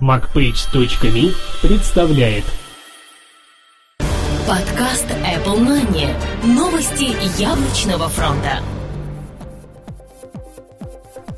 MacPage.me представляет Подкаст Apple Money. Новости яблочного фронта.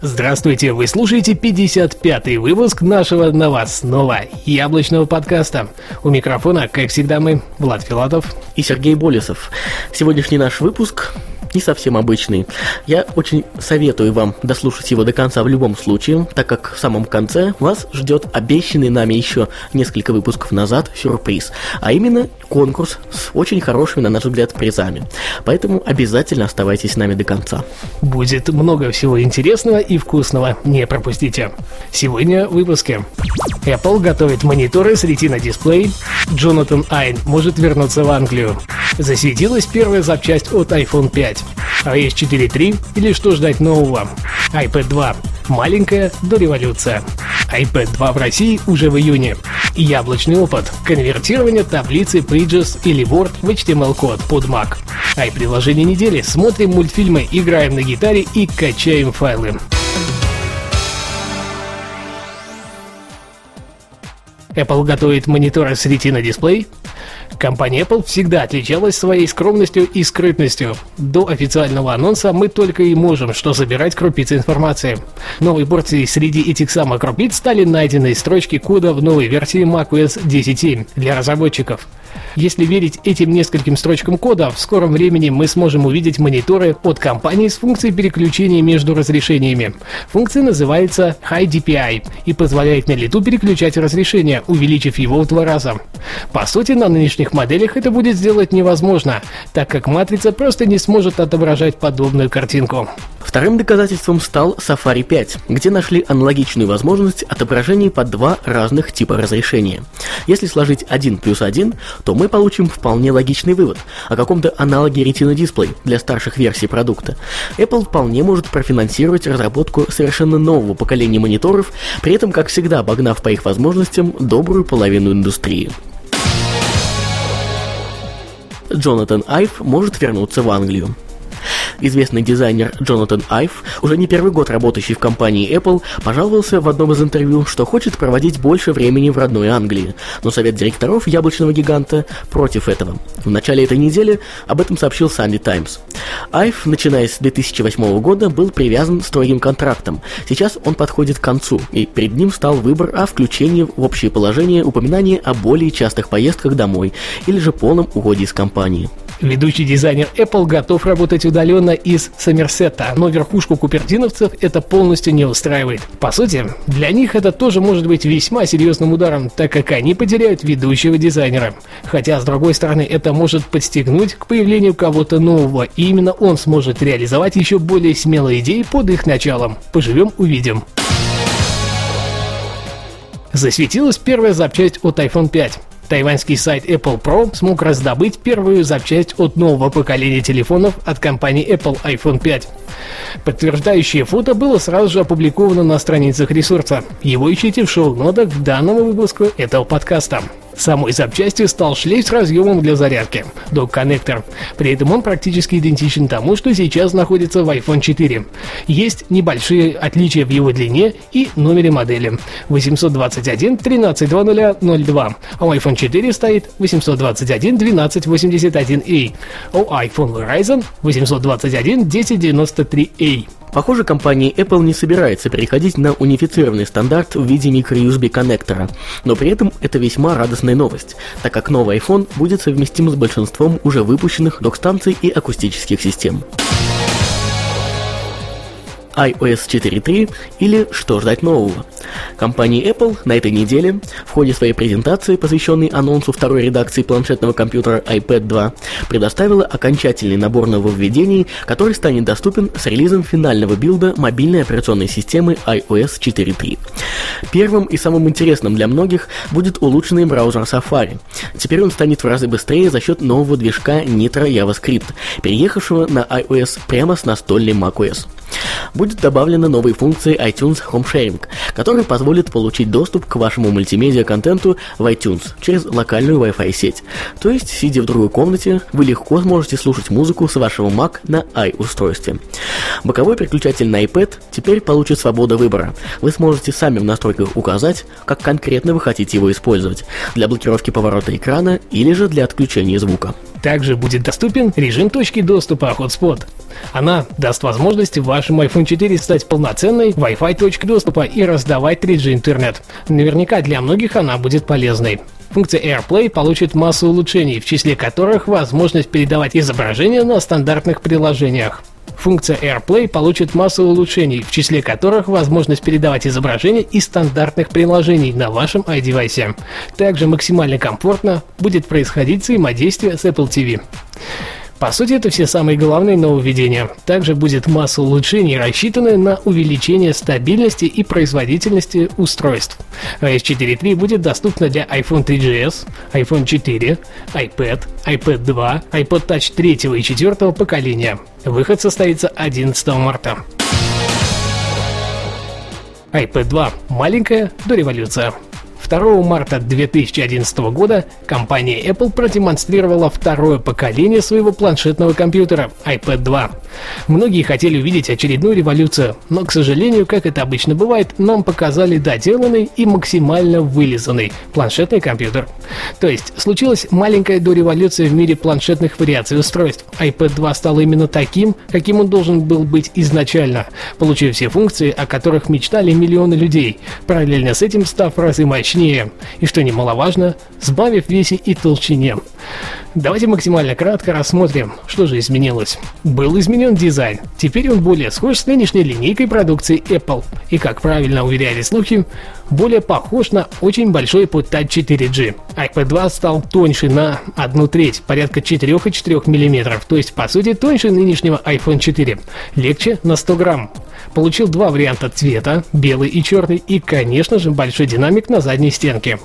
Здравствуйте, вы слушаете 55-й выпуск нашего новостного яблочного подкаста. У микрофона, как всегда, мы, Влад Филатов и Сергей Болесов. Сегодняшний наш выпуск не совсем обычный. Я очень советую вам дослушать его до конца в любом случае, так как в самом конце вас ждет обещанный нами еще несколько выпусков назад сюрприз, а именно конкурс с очень хорошими, на наш взгляд, призами. Поэтому обязательно оставайтесь с нами до конца. Будет много всего интересного и вкусного, не пропустите. Сегодня в выпуске. Apple готовит мониторы с Retina дисплей. Джонатан Айн может вернуться в Англию. Засветилась первая запчасть от iPhone 5. iOS 4.3 или что ждать нового? iPad 2. Маленькая дореволюция. iPad 2 в России уже в июне. Яблочный опыт. Конвертирование таблицы Pages или Word в HTML-код под Mac. Ай-приложение недели. Смотрим мультфильмы, играем на гитаре и качаем файлы. Apple готовит мониторы с Retina дисплей. Компания Apple всегда отличалась своей скромностью и скрытностью. До официального анонса мы только и можем что собирать крупицы информации. Новой порцией среди этих самых крупиц стали найденные строчки кода в новой версии macOS 10.7 для разработчиков. Если верить этим нескольким строчкам кода, в скором времени мы сможем увидеть мониторы от компании с функцией переключения между разрешениями. Функция называется High DPI и позволяет на лету переключать разрешение, увеличив его в два раза. По сути, на нынешних моделях это будет сделать невозможно, так как матрица просто не сможет отображать подобную картинку. Вторым доказательством стал Safari 5, где нашли аналогичную возможность отображения под два разных типа разрешения. Если сложить 1 плюс 1, то мы получим вполне логичный вывод о каком-то аналоге Retina Display для старших версий продукта. Apple вполне может профинансировать разработку совершенно нового поколения мониторов, при этом, как всегда, обогнав по их возможностям добрую половину индустрии. Джонатан Айв может вернуться в Англию. Известный дизайнер Джонатан Айв, уже не первый год работающий в компании Apple, пожаловался в одном из интервью, что хочет проводить больше времени в родной Англии, но совет директоров яблочного гиганта против этого. В начале этой недели об этом сообщил Sunday Times. Айв, начиная с 2008 года, был привязан строгим контрактом. Сейчас он подходит к концу, и перед ним стал выбор о включении в общее положение упоминания о более частых поездках домой или же полном уходе из компании. Ведущий дизайнер Apple готов работать удаленно из Сомерсета, но верхушку купертиновцев это полностью не устраивает. По сути, для них это тоже может быть весьма серьезным ударом, так как они потеряют ведущего дизайнера. Хотя, с другой стороны, это может подстегнуть к появлению кого-то нового, и именно он сможет реализовать еще более смелые идеи под их началом. Поживем, увидим. Засветилась первая запчасть от iPhone 5. Тайваньский сайт Apple Pro смог раздобыть первую запчасть от нового поколения телефонов от компании Apple iPhone 5. Подтверждающее фото было сразу же опубликовано на страницах ресурса. Его ищите в шоу-нотах к данному выпуску этого подкаста. Самой запчастью стал шлейф с разъемом для зарядки – док-коннектор. При этом он практически идентичен тому, что сейчас находится в iPhone 4. Есть небольшие отличия в его длине и номере модели – 821 132002, а у iPhone 4 стоит 821 1281A, а у iPhone Verizon 821 1093A. Похоже, компания Apple не собирается переходить на унифицированный стандарт в виде microUSB коннектора, но при этом это весьма радостная новость, так как новый iPhone будет совместим с большинством уже выпущенных док-станций и акустических систем iOS 4.3 или что ждать нового. Компания Apple на этой неделе в ходе своей презентации, посвященной анонсу второй редакции планшетного компьютера iPad 2, предоставила окончательный набор нововведений, который станет доступен с релизом финального билда мобильной операционной системы iOS 4.3. Первым и самым интересным для многих будет улучшенный браузер Safari. Теперь он станет в разы быстрее за счет нового движка Nitro JavaScript, переехавшего на iOS прямо с настольной macOS. Будет будет добавлена новой функции iTunes Home Sharing, которая позволит получить доступ к вашему мультимедиа-контенту в iTunes через локальную Wi-Fi сеть. То есть, сидя в другой комнате, вы легко сможете слушать музыку с вашего Mac на i-устройстве. Боковой переключатель на iPad теперь получит свободу выбора. Вы сможете сами в настройках указать, как конкретно вы хотите его использовать – для блокировки поворота экрана или же для отключения звука. Также будет доступен режим точки доступа Hotspot. Она даст возможность вашему iPhone 4 стать полноценной Wi-Fi точкой доступа и раздавать 3G интернет. Наверняка для многих она будет полезной. Функция AirPlay получит массу улучшений, в числе которых возможность передавать изображения на стандартных приложениях. Функция AirPlay получит массу улучшений, в числе которых возможность передавать изображения из стандартных приложений на вашем iDevice. Также максимально комфортно будет происходить взаимодействие с Apple TV. По сути, это все самые главные нововведения. Также будет масса улучшений, рассчитанная на увеличение стабильности и производительности устройств. iOS 4.3 будет доступна для iPhone 3GS, iPhone 4, iPad, iPad 2, iPod Touch 3 и 4 поколения. Выход состоится 11 марта. iPad 2. Маленькая дореволюция. 2 марта 2011 года компания Apple продемонстрировала второе поколение своего планшетного компьютера iPad 2. Многие хотели увидеть очередную революцию, но, к сожалению, как это обычно бывает, нам показали доделанный и максимально вылизанный планшетный компьютер. То есть, случилась маленькая дореволюция в мире планшетных вариаций устройств. iPad 2 стал именно таким, каким он должен был быть изначально, получив все функции, о которых мечтали миллионы людей, параллельно с этим став разы мощнее мощнее и, что немаловажно, сбавив весе и толщине. Давайте максимально кратко рассмотрим, что же изменилось. Был изменен дизайн. Теперь он более схож с нынешней линейкой продукции Apple. И, как правильно уверяли слухи, более похож на очень большой iPod Touch 4G. iPad 2 стал тоньше на одну треть, порядка 4,4 мм, то есть по сути тоньше нынешнего iPhone 4. Легче на 100 грамм. Получил два варианта цвета, белый и черный, и, конечно же, большой динамик на задней стенке.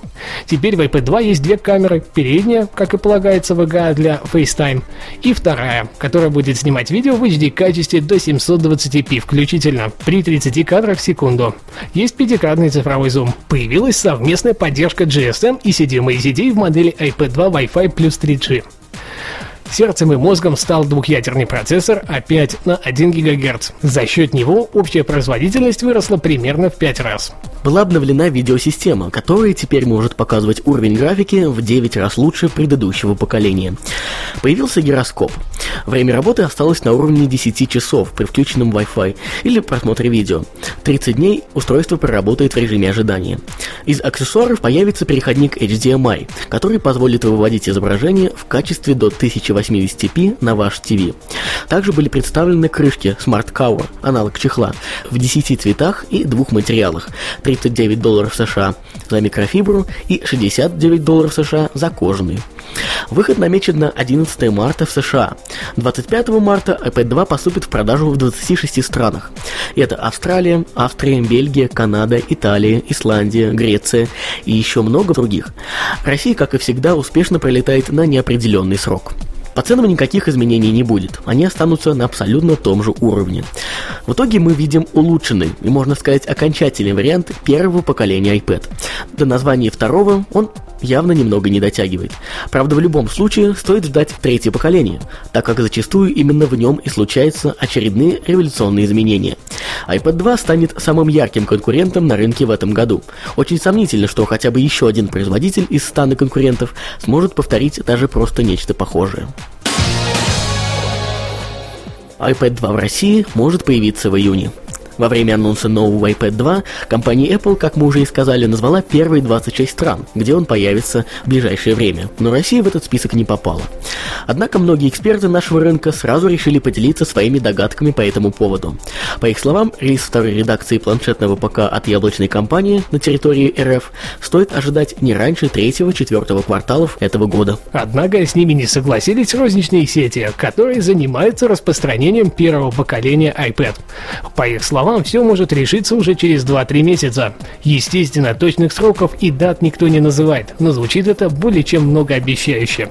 Теперь в iPad 2 есть две камеры, передняя, как и полагается VGA для FaceTime, и вторая, которая будет снимать видео в HD качестве до 720p включительно, при 30 кадрах в секунду. Есть пятикратный цифровой зум. Появилась совместная поддержка GSM и CDMA ZD в модели iPad 2 Wi-Fi плюс 3G. Сердцем и мозгом стал двухъядерный процессор А5 на 1 ГГц. За счет него общая производительность выросла примерно в 5 раз. Была обновлена видеосистема, которая теперь может показывать уровень графики в 9 раз лучше предыдущего поколения. Появился гироскоп. Время работы осталось на уровне 10 часов при включенном Wi-Fi или просмотре видео. 30 дней устройство проработает в режиме ожидания. Из аксессуаров появится переходник HDMI, который позволит выводить изображение в качестве до 1080p на ваш TV. Также были представлены крышки Smart Cover, аналог чехла, в 10 цветах и двух материалах, 39 долларов США за микрофибру и 69 долларов США за кожаный. Выход намечен на 11 марта в США. 25 марта iPad 2 поступит в продажу в 26 странах. Это Австралия, Австрия, Бельгия, Канада, Италия, Исландия, Греция и еще много других. Россия, как и всегда, успешно пролетает на неопределенный срок. По ценам никаких изменений не будет, они останутся на абсолютно том же уровне. В итоге мы видим улучшенный и, можно сказать, окончательный вариант первого поколения iPad. До названия второго он явно немного не дотягивает. Правда, в любом случае стоит ждать третье поколение, так как зачастую именно в нем и случаются очередные революционные изменения. iPad 2 станет самым ярким конкурентом на рынке в этом году. Очень сомнительно, что хотя бы еще один производитель из стана конкурентов сможет повторить даже просто нечто похожее iPad 2 в России может появиться в июне. Во время анонса нового iPad 2 компания Apple, как мы уже и сказали, назвала первые 26 стран, где он появится в ближайшее время, но Россия в этот список не попала. Однако многие эксперты нашего рынка сразу решили поделиться своими догадками по этому поводу. По их словам, релиз второй редакции планшетного ПК от яблочной компании на территории РФ стоит ожидать не раньше третьего-четвертого кварталов этого года. Однако с ними не согласились розничные сети, которые занимаются распространением первого поколения iPad. По их словам, словам, все может решиться уже через 2-3 месяца. Естественно, точных сроков и дат никто не называет, но звучит это более чем многообещающе.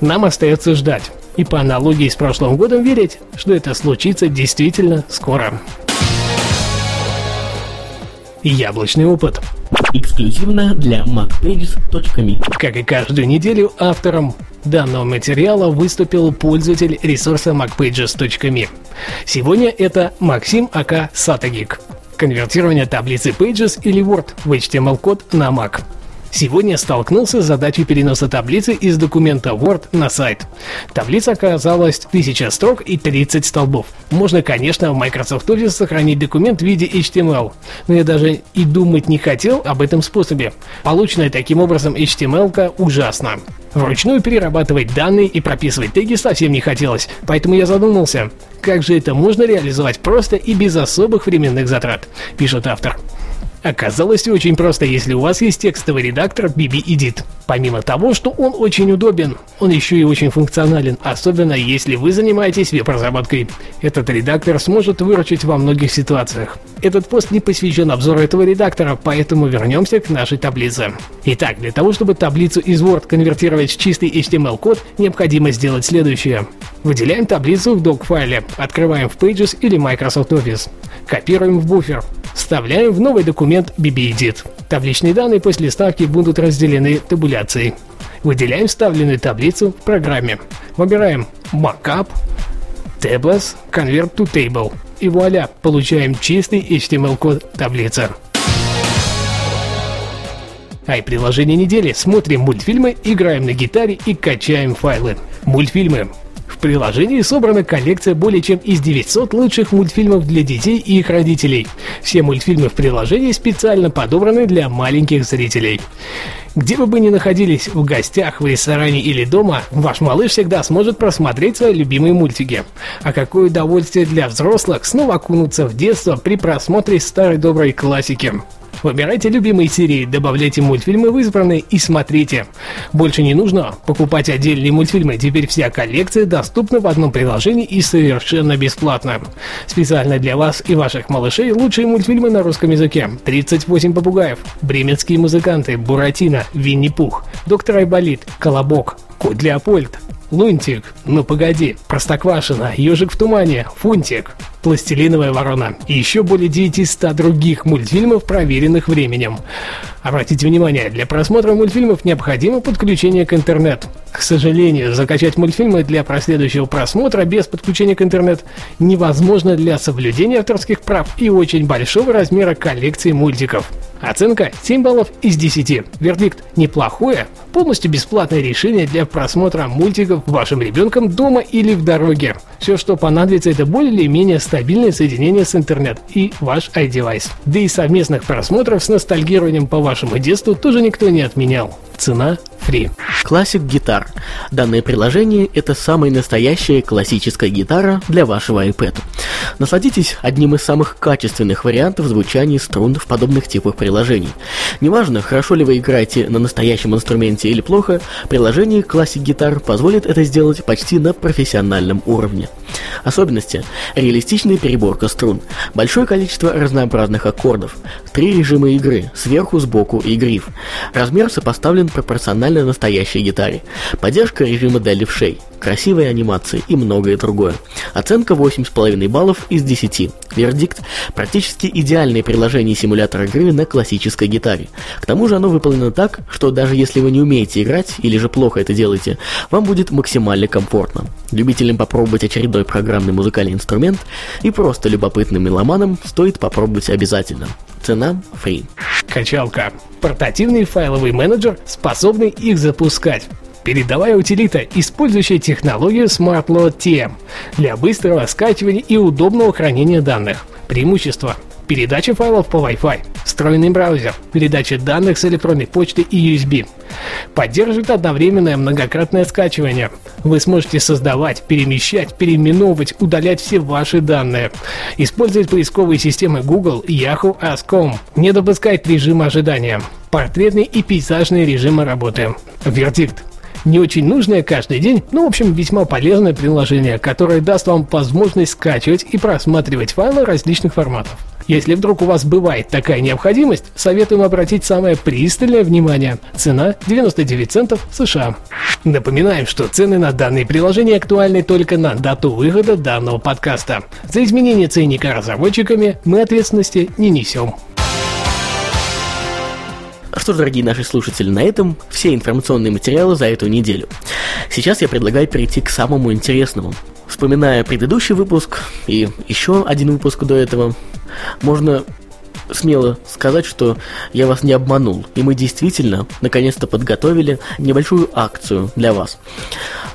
Нам остается ждать. И по аналогии с прошлым годом верить, что это случится действительно скоро. Яблочный опыт. Эксклюзивно для macpages.me Как и каждую неделю, автором данного материала выступил пользователь ресурса macpages.me. Сегодня это Максим АК Сатагик. Конвертирование таблицы Pages или Word в HTML-код на Mac. Сегодня столкнулся с задачей переноса таблицы из документа Word на сайт. Таблица оказалась 1000 строк и 30 столбов. Можно, конечно, в Microsoft Office сохранить документ в виде HTML, но я даже и думать не хотел об этом способе. Полученная таким образом HTML ужасна. Вручную перерабатывать данные и прописывать теги совсем не хотелось, поэтому я задумался, как же это можно реализовать просто и без особых временных затрат, пишет автор. Оказалось очень просто, если у вас есть текстовый редактор BB Edit. Помимо того, что он очень удобен, он еще и очень функционален, особенно если вы занимаетесь веб-разработкой. Этот редактор сможет выручить во многих ситуациях. Этот пост не посвящен обзору этого редактора, поэтому вернемся к нашей таблице. Итак, для того, чтобы таблицу из Word конвертировать в чистый HTML-код, необходимо сделать следующее. Выделяем таблицу в док-файле, открываем в Pages или Microsoft Office, копируем в буфер, Вставляем в новый документ BBEdit. Табличные данные после ставки будут разделены табуляцией. Выделяем вставленную таблицу в программе. Выбираем Markup, Tables, Convert to Table. И вуаля, получаем чистый HTML-код таблицы. Ай, приложение недели. Смотрим мультфильмы, играем на гитаре и качаем файлы. Мультфильмы приложении собрана коллекция более чем из 900 лучших мультфильмов для детей и их родителей. Все мультфильмы в приложении специально подобраны для маленьких зрителей. Где бы вы ни находились, в гостях, в ресторане или дома, ваш малыш всегда сможет просмотреть свои любимые мультики. А какое удовольствие для взрослых снова окунуться в детство при просмотре старой доброй классики. Выбирайте любимые серии, добавляйте мультфильмы в избранные и смотрите. Больше не нужно покупать отдельные мультфильмы, теперь вся коллекция доступна в одном приложении и совершенно бесплатно. Специально для вас и ваших малышей лучшие мультфильмы на русском языке. 38 попугаев, бременские музыканты, Буратино, Винни-Пух, Доктор Айболит, Колобок, Кот Леопольд, Лунтик, ну погоди, Простоквашино, Ежик в тумане, Фунтик, Пластилиновая ворона и еще более 900 других мультфильмов, проверенных временем. Обратите внимание, для просмотра мультфильмов необходимо подключение к интернету. К сожалению, закачать мультфильмы для последующего просмотра без подключения к интернету невозможно для соблюдения авторских прав и очень большого размера коллекции мультиков. Оценка 7 баллов из 10. Вердикт неплохое, полностью бесплатное решение для просмотра мультиков вашим ребенком дома или в дороге. Все, что понадобится, это более-менее стабильное соединение с интернет и ваш iDevice. Да и совместных просмотров с ностальгированием по вашему детству тоже никто не отменял. Цена Free. Classic Guitar. Данное приложение – это самая настоящая классическая гитара для вашего iPad. Насладитесь одним из самых качественных вариантов звучания струн в подобных типах приложений. Неважно, хорошо ли вы играете на настоящем инструменте или плохо, приложение Classic Guitar позволит это сделать почти на профессиональном уровне. Особенности – реалистичная переборка струн, большое количество разнообразных аккордов, три режима игры – сверху, сбоку и гриф. Размер сопоставлен пропорционально настоящей гитаре. Поддержка режима для левшей, красивые анимации и многое другое. Оценка 8,5 баллов из 10. Вердикт – практически идеальное приложение симулятора игры на классической гитаре. К тому же оно выполнено так, что даже если вы не умеете играть или же плохо это делаете, вам будет максимально комфортно. Любителям попробовать очередной программный музыкальный инструмент и просто любопытным меломанам стоит попробовать обязательно. Цена free. Качалка. Портативный файловый менеджер, способный их запускать. Передовая утилита, использующая технологию SmartLoad TM для быстрого скачивания и удобного хранения данных. Преимущество передача файлов по Wi-Fi, встроенный браузер, передача данных с электронной почты и USB. Поддерживает одновременное многократное скачивание. Вы сможете создавать, перемещать, переименовывать, удалять все ваши данные. Использовать поисковые системы Google, Yahoo, Ask.com. Не допускает режима ожидания. Портретный и пейзажный режимы работы. Вердикт не очень нужное каждый день, но в общем весьма полезное приложение, которое даст вам возможность скачивать и просматривать файлы различных форматов. Если вдруг у вас бывает такая необходимость, советуем обратить самое пристальное внимание. Цена 99 центов США. Напоминаем, что цены на данные приложения актуальны только на дату выхода данного подкаста. За изменение ценника разработчиками мы ответственности не несем. Что ж, дорогие наши слушатели, на этом все информационные материалы за эту неделю. Сейчас я предлагаю перейти к самому интересному. Вспоминая предыдущий выпуск и еще один выпуск до этого, можно смело сказать, что я вас не обманул, и мы действительно наконец-то подготовили небольшую акцию для вас.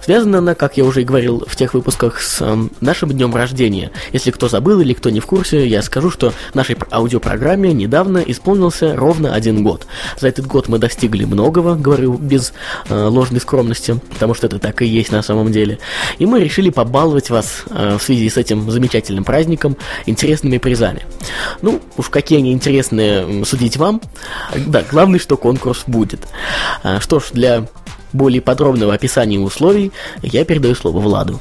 Связана она, как я уже и говорил в тех выпусках, с э, нашим днем рождения. Если кто забыл или кто не в курсе, я скажу, что нашей аудиопрограмме недавно исполнился ровно один год. За этот год мы достигли многого, говорю без э, ложной скромности, потому что это так и есть на самом деле. И мы решили побаловать вас э, в связи с этим замечательным праздником интересными призами. Ну, уж какие они интересные, судить вам. Да, главное, что конкурс будет. А, что ж, для более подробного описания условий я передаю слово Владу.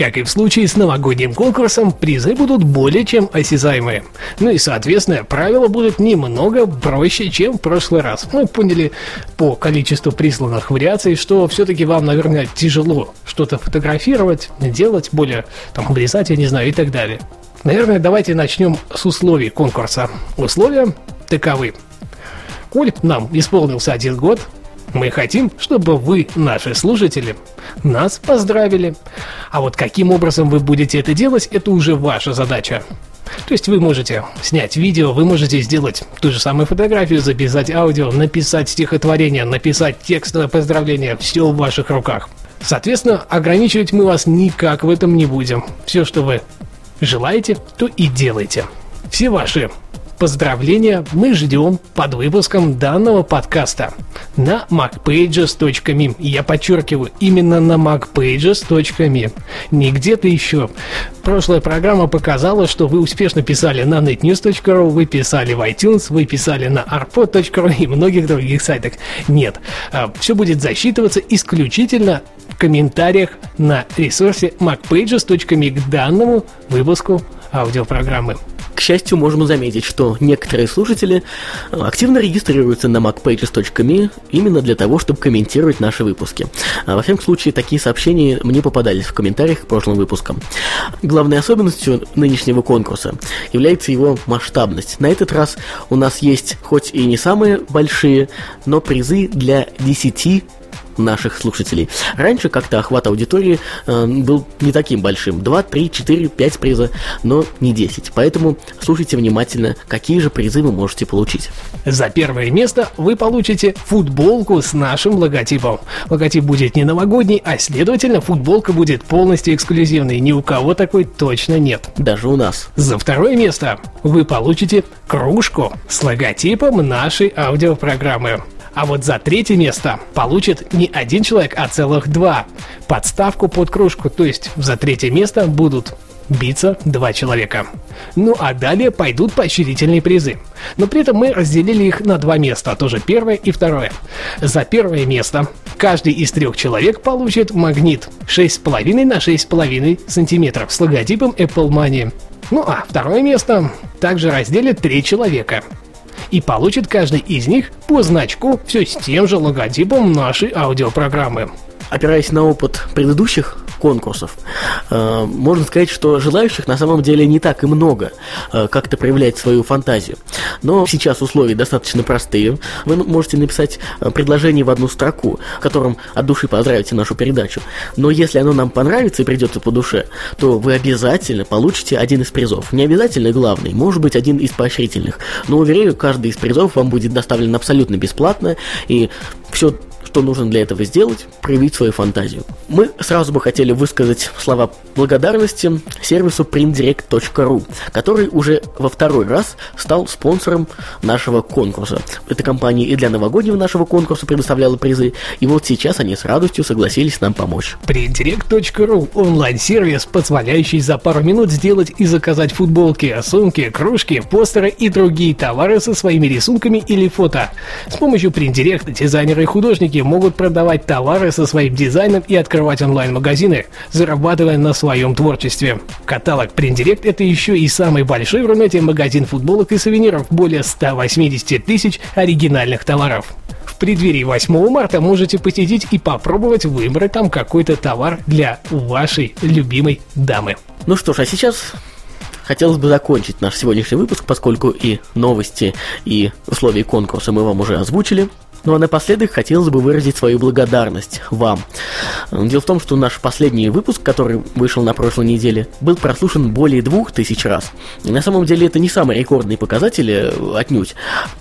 Как и в случае с новогодним конкурсом, призы будут более чем осязаемые. Ну и, соответственно, правила будут немного проще, чем в прошлый раз. Мы поняли по количеству присланных вариаций, что все-таки вам, наверное, тяжело что-то фотографировать, делать, более там обрезать, я не знаю, и так далее. Наверное, давайте начнем с условий конкурса. Условия таковы. Коль нам исполнился один год, мы хотим, чтобы вы, наши слушатели, нас поздравили. А вот каким образом вы будете это делать, это уже ваша задача. То есть вы можете снять видео, вы можете сделать ту же самую фотографию, записать аудио, написать стихотворение, написать текстовое поздравление, все в ваших руках. Соответственно, ограничивать мы вас никак в этом не будем. Все, что вы желаете, то и делайте. Все ваши Поздравления мы ждем под выпуском данного подкаста на macpages.me. Я подчеркиваю, именно на macpages.me. Не где-то еще. Прошлая программа показала, что вы успешно писали на netnews.ru, вы писали в iTunes, вы писали на arpod.ru и многих других сайтах. Нет, а, все будет засчитываться исключительно в комментариях на ресурсе macpages.me к данному выпуску аудиопрограммы. К счастью, можем заметить, что некоторые слушатели э, активно регистрируются на macpages.me именно для того, чтобы комментировать наши выпуски. А во всяком случае, такие сообщения мне попадались в комментариях к прошлым выпускам. Главной особенностью нынешнего конкурса является его масштабность. На этот раз у нас есть хоть и не самые большие, но призы для 10 наших слушателей. Раньше как-то охват аудитории э, был не таким большим. 2, 3, 4, 5 приза, но не 10. Поэтому слушайте внимательно, какие же призы вы можете получить. За первое место вы получите футболку с нашим логотипом. Логотип будет не новогодний, а следовательно футболка будет полностью эксклюзивной. Ни у кого такой точно нет. Даже у нас. За второе место вы получите кружку с логотипом нашей аудиопрограммы. А вот за третье место получит не один человек, а целых два. Подставку под кружку, то есть за третье место будут биться два человека. Ну а далее пойдут поощрительные призы. Но при этом мы разделили их на два места, тоже первое и второе. За первое место каждый из трех человек получит магнит 6,5 на 6,5 сантиметров с логотипом Apple Money. Ну а второе место также разделит три человека и получит каждый из них по значку все с тем же логотипом нашей аудиопрограммы. Опираясь на опыт предыдущих конкурсов. Э, можно сказать, что желающих на самом деле не так и много э, как-то проявлять свою фантазию. Но сейчас условия достаточно простые. Вы можете написать э, предложение в одну строку, которым от души поздравите нашу передачу. Но если оно нам понравится и придется по душе, то вы обязательно получите один из призов. Не обязательно главный, может быть один из поощрительных. Но уверяю, каждый из призов вам будет доставлен абсолютно бесплатно, и все что нужно для этого сделать? Проявить свою фантазию. Мы сразу бы хотели высказать слова благодарности сервису printdirect.ru, который уже во второй раз стал спонсором нашего конкурса. Эта компания и для новогоднего нашего конкурса предоставляла призы, и вот сейчас они с радостью согласились нам помочь. printdirect.ru – онлайн-сервис, позволяющий за пару минут сделать и заказать футболки, сумки, кружки, постеры и другие товары со своими рисунками или фото. С помощью Print дизайнеры и художники художники могут продавать товары со своим дизайном и открывать онлайн-магазины, зарабатывая на своем творчестве. Каталог Print Direct это еще и самый большой в Рунете магазин футболок и сувениров, более 180 тысяч оригинальных товаров. В преддверии 8 марта можете посетить и попробовать выбрать там какой-то товар для вашей любимой дамы. Ну что ж, а сейчас хотелось бы закончить наш сегодняшний выпуск, поскольку и новости, и условия конкурса мы вам уже озвучили. Ну а напоследок хотелось бы выразить свою благодарность вам. Дело в том, что наш последний выпуск, который вышел на прошлой неделе, был прослушан более двух тысяч раз. И на самом деле это не самые рекордные показатели э, отнюдь.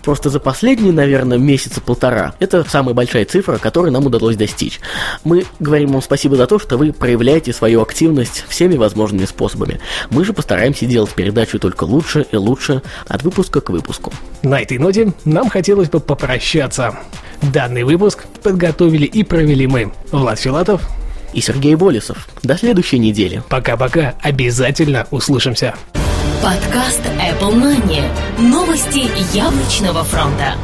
Просто за последние, наверное, месяца полтора это самая большая цифра, которую нам удалось достичь. Мы говорим вам спасибо за то, что вы проявляете свою активность всеми возможными способами. Мы же постараемся делать передачу только лучше и лучше от выпуска к выпуску. На этой ноте нам хотелось бы попрощаться. Данный выпуск подготовили и провели мы, Влад Филатов и Сергей Болесов. До следующей недели. Пока-пока, обязательно услышимся. Подкаст Apple Money. Новости яблочного фронта.